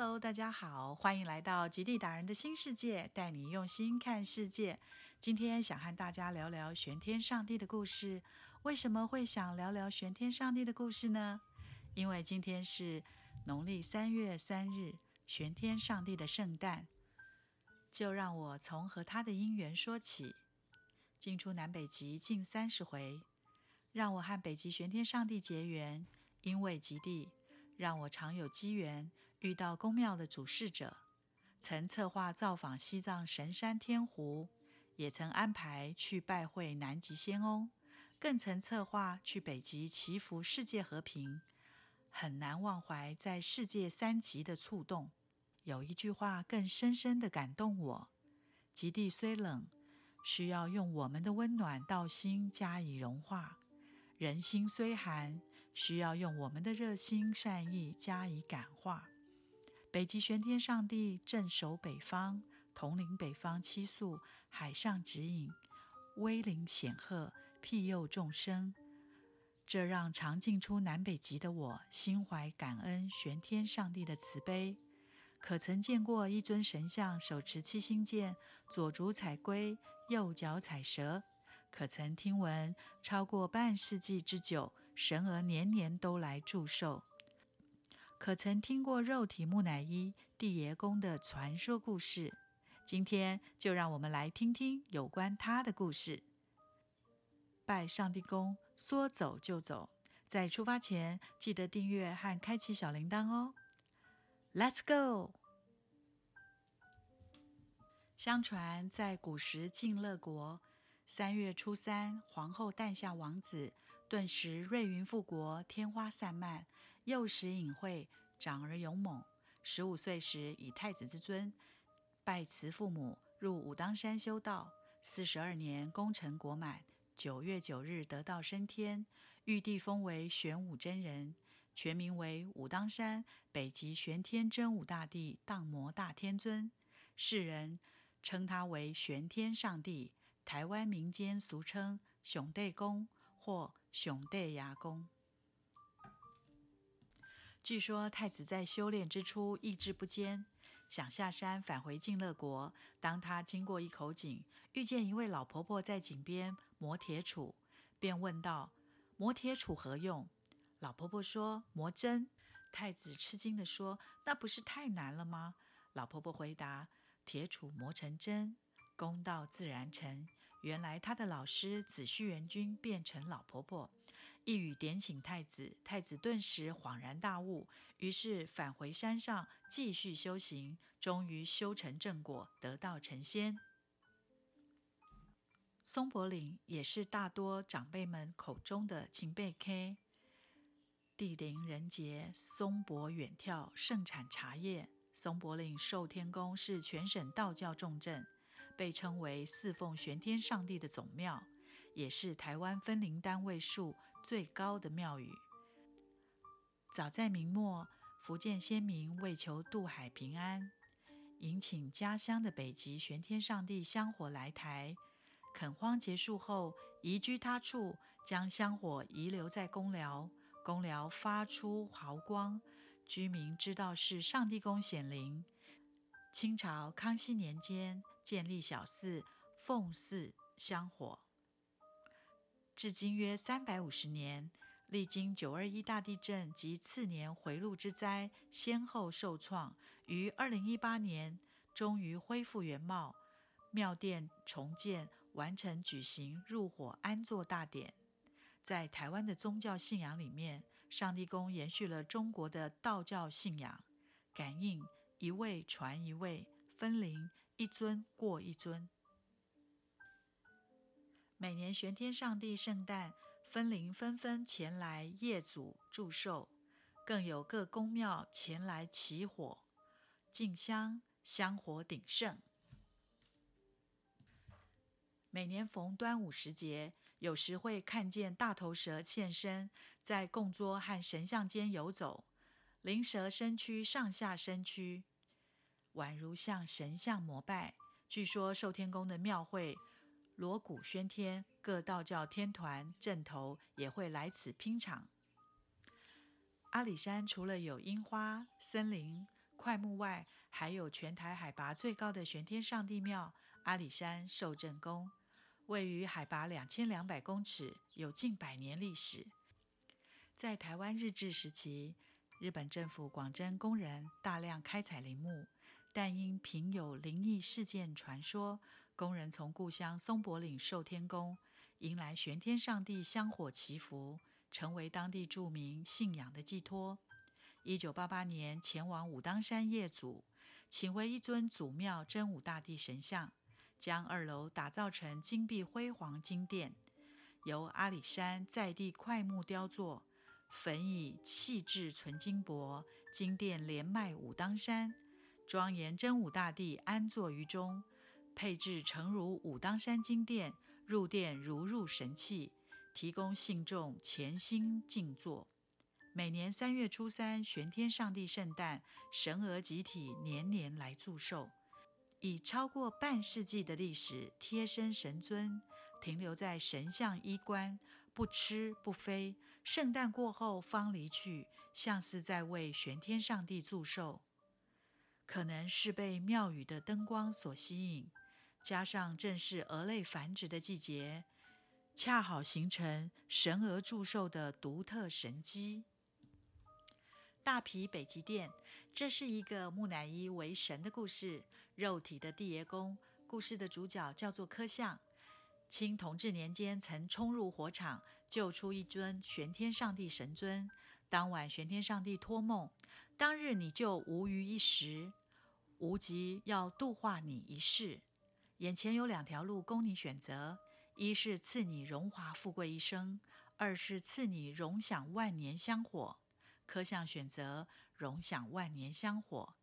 Hello，大家好，欢迎来到极地达人的新世界，带你用心看世界。今天想和大家聊聊玄天上帝的故事。为什么会想聊聊玄天上帝的故事呢？因为今天是农历三月三日，玄天上帝的圣诞。就让我从和他的因缘说起。进出南北极近三十回，让我和北极玄天上帝结缘，因为极地。让我常有机缘遇到宫庙的主事者，曾策划造访西藏神山天湖，也曾安排去拜会南极仙翁，更曾策划去北极祈福世界和平。很难忘怀在世界三极的触动。有一句话更深深的感动我：极地虽冷，需要用我们的温暖道心加以融化。人心虽寒，需要用我们的热心善意加以感化。北极玄天上帝镇守北方，统领北方七宿，海上指引，威灵显赫，庇佑众生。这让常进出南北极的我心怀感恩玄天上帝的慈悲。可曾见过一尊神像，手持七星剑，左足踩龟，右脚踩蛇？可曾听闻超过半世纪之久，神儿年年都来祝寿？可曾听过肉体木乃伊地爷公的传说故事？今天就让我们来听听有关他的故事。拜上帝公，说走就走。在出发前，记得订阅和开启小铃铛哦。Let's go！相传在古时晋乐国。三月初三，皇后诞下王子，顿时瑞云复国，天花散漫，幼时隐晦，长而勇猛。十五岁时，以太子之尊拜辞父母，入武当山修道。四十二年，功成国满，九月九日得道升天，玉帝封为玄武真人，全名为武当山北极玄天真武大帝荡魔大天尊，世人称他为玄天上帝。台湾民间俗称“熊地公”或“熊地牙公”。据说太子在修炼之初意志不坚，想下山返回晋乐国。当他经过一口井，遇见一位老婆婆在井边磨铁杵，便问道：“磨铁杵何用？”老婆婆说：“磨针。”太子吃惊地说：“那不是太难了吗？”老婆婆回答：“铁杵磨成针。”功到自然成。原来他的老师子虚元君变成老婆婆，一语点醒太子，太子顿时恍然大悟，于是返回山上继续修行，终于修成正果，得道成仙。松柏岭也是大多长辈们口中的情贝 K，地灵人杰，松柏远眺，盛产茶叶。松柏岭寿天宫是全省道教重镇。被称为四奉玄天上帝的总庙，也是台湾分灵单位数最高的庙宇。早在明末，福建先民为求渡海平安，迎请家乡的北极玄天上帝香火来台。垦荒结束后，移居他处，将香火遗留在公寮，公寮发出毫光，居民知道是上帝公显灵。清朝康熙年间。建立小寺，奉祀香火，至今约三百五十年。历经九二一大地震及次年回路之灾，先后受创，于二零一八年终于恢复原貌，庙殿重建完成，举行入火安坐大典。在台湾的宗教信仰里面，上帝宫延续了中国的道教信仰，感应一位传一位，分灵。一尊过一尊。每年玄天上帝圣诞，分灵纷纷前来谒祖祝寿，更有各宫庙前来起火敬香，香火鼎盛。每年逢端午时节，有时会看见大头蛇现身，在供桌和神像间游走，灵蛇身躯上下身躯。宛如向神像膜拜。据说寿天宫的庙会锣鼓喧天，各道教天团阵头也会来此拼场。阿里山除了有樱花、森林、快木外，还有全台海拔最高的玄天上帝庙阿里山受正宫，位于海拔两千两百公尺，有近百年历史。在台湾日治时期，日本政府广征工人，大量开采林木，但因频有灵异事件传说，工人从故乡松柏岭寿天宫迎来玄天上帝香火祈福，成为当地著名信仰的寄托。一九八八年，前往武当山谒祖，请为一尊祖庙真武大帝神像，将二楼打造成金碧辉煌金殿，由阿里山在地块木雕作。粉以细致纯金箔，金殿连麦武当山，庄严真武大帝安坐于中，配置诚如武当山金殿，入殿如入神器，提供信众潜心静坐。每年三月初三，玄天上帝圣诞，神娥集体年年来祝寿，以超过半世纪的历史，贴身神尊停留在神像衣冠。不吃不飞，圣诞过后方离去，像是在为玄天上帝祝寿。可能是被庙宇的灯光所吸引，加上正是蛾类繁殖的季节，恰好形成神鹅祝寿的独特神机。大皮北极殿，这是一个木乃伊为神的故事，肉体的地爷公。故事的主角叫做柯相。清同治年间，曾冲入火场救出一尊玄天上帝神尊。当晚，玄天上帝托梦：当日你就无余一时，无极要度化你一世。眼前有两条路供你选择：一是赐你荣华富贵一生，二是赐你荣享万年香火。可相选择荣享万年香火。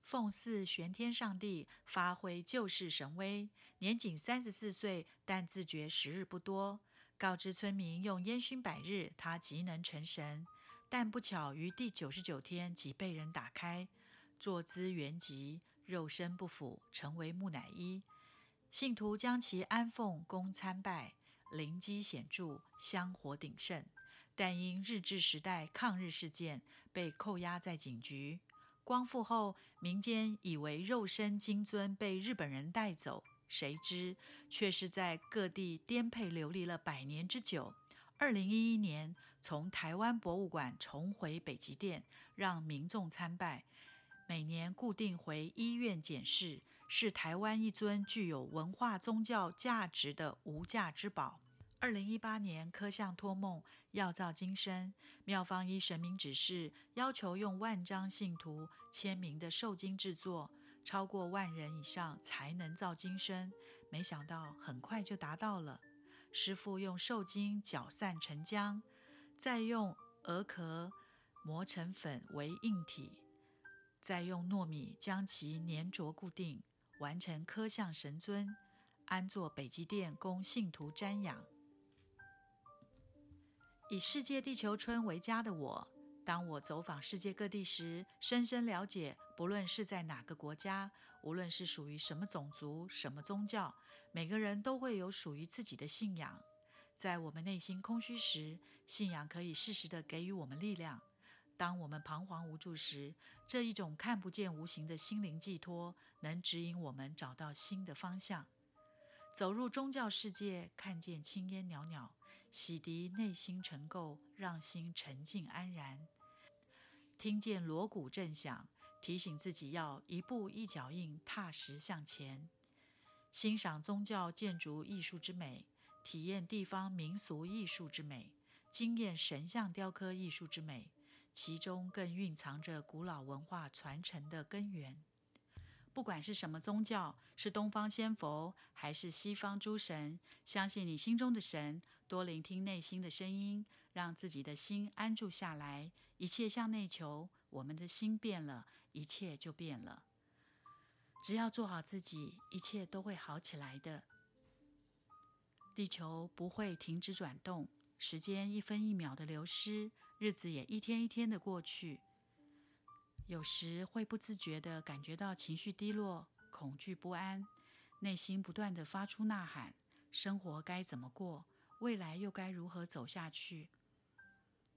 奉祀玄天上帝，发挥救世神威。年仅三十四岁，但自觉时日不多。告知村民用烟熏百日，他即能成神。但不巧于第九十九天即被人打开，坐姿圆寂，肉身不腐，成为木乃伊。信徒将其安奉供参拜，灵机显著，香火鼎盛。但因日治时代抗日事件，被扣押在警局。光复后，民间以为肉身金尊被日本人带走，谁知却是在各地颠沛流离了百年之久。二零一一年，从台湾博物馆重回北极殿，让民众参拜。每年固定回医院检视，是台湾一尊具有文化宗教价值的无价之宝。二零一八年，科相托梦要造金身，妙方依神明指示，要求用万张信徒签名的受金制作，超过万人以上才能造金身。没想到很快就达到了。师傅用受金搅散成浆，再用鹅壳磨成粉为硬体，再用糯米将其粘着固定，完成科相神尊，安坐北极殿供信徒瞻仰。以世界地球村为家的我，当我走访世界各地时，深深了解，不论是在哪个国家，无论是属于什么种族、什么宗教，每个人都会有属于自己的信仰。在我们内心空虚时，信仰可以适时的给予我们力量；当我们彷徨无助时，这一种看不见、无形的心灵寄托，能指引我们找到新的方向。走入宗教世界，看见青烟袅袅。洗涤内心尘垢，让心沉静安然。听见锣鼓震响，提醒自己要一步一脚印，踏实向前。欣赏宗教建筑艺术之美，体验地方民俗艺术之美，惊艳神像雕刻艺术之美，其中更蕴藏着古老文化传承的根源。不管是什么宗教，是东方仙佛还是西方诸神，相信你心中的神，多聆听内心的声音，让自己的心安住下来。一切向内求，我们的心变了，一切就变了。只要做好自己，一切都会好起来的。地球不会停止转动，时间一分一秒的流失，日子也一天一天的过去。有时会不自觉地感觉到情绪低落、恐惧不安，内心不断地发出呐喊：生活该怎么过？未来又该如何走下去？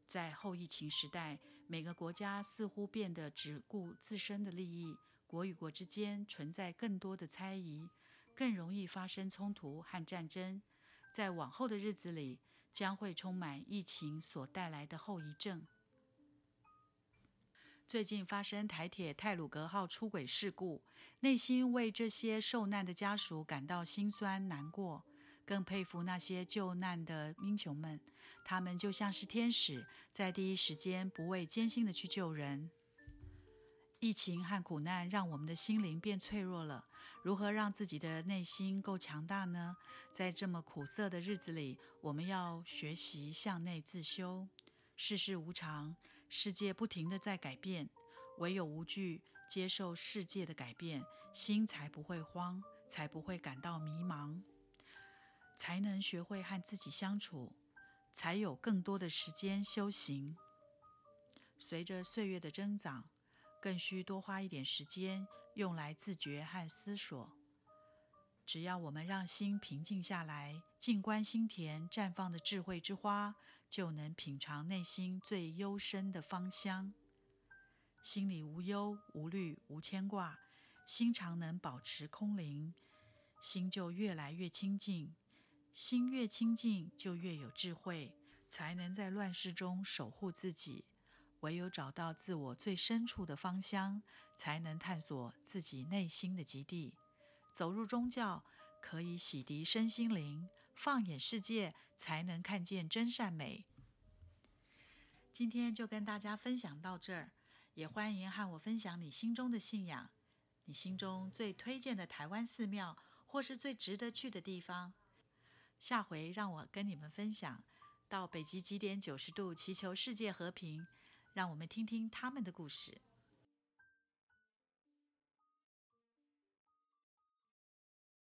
在后疫情时代，每个国家似乎变得只顾自身的利益，国与国之间存在更多的猜疑，更容易发生冲突和战争。在往后的日子里，将会充满疫情所带来的后遗症。最近发生台铁泰鲁格号出轨事故，内心为这些受难的家属感到心酸难过，更佩服那些救难的英雄们。他们就像是天使，在第一时间不畏艰辛的去救人。疫情和苦难让我们的心灵变脆弱了，如何让自己的内心够强大呢？在这么苦涩的日子里，我们要学习向内自修。世事无常。世界不停的在改变，唯有无惧接受世界的改变，心才不会慌，才不会感到迷茫，才能学会和自己相处，才有更多的时间修行。随着岁月的增长，更需多花一点时间用来自觉和思索。只要我们让心平静下来，静观心田绽放的智慧之花。就能品尝内心最幽深的芳香，心里无忧无虑无牵挂，心常能保持空灵，心就越来越清净。心越清净，就越有智慧，才能在乱世中守护自己。唯有找到自我最深处的芳香，才能探索自己内心的极地。走入宗教，可以洗涤身心灵。放眼世界，才能看见真善美。今天就跟大家分享到这儿，也欢迎和我分享你心中的信仰，你心中最推荐的台湾寺庙，或是最值得去的地方。下回让我跟你们分享到北极极点九十度，祈求世界和平，让我们听听他们的故事。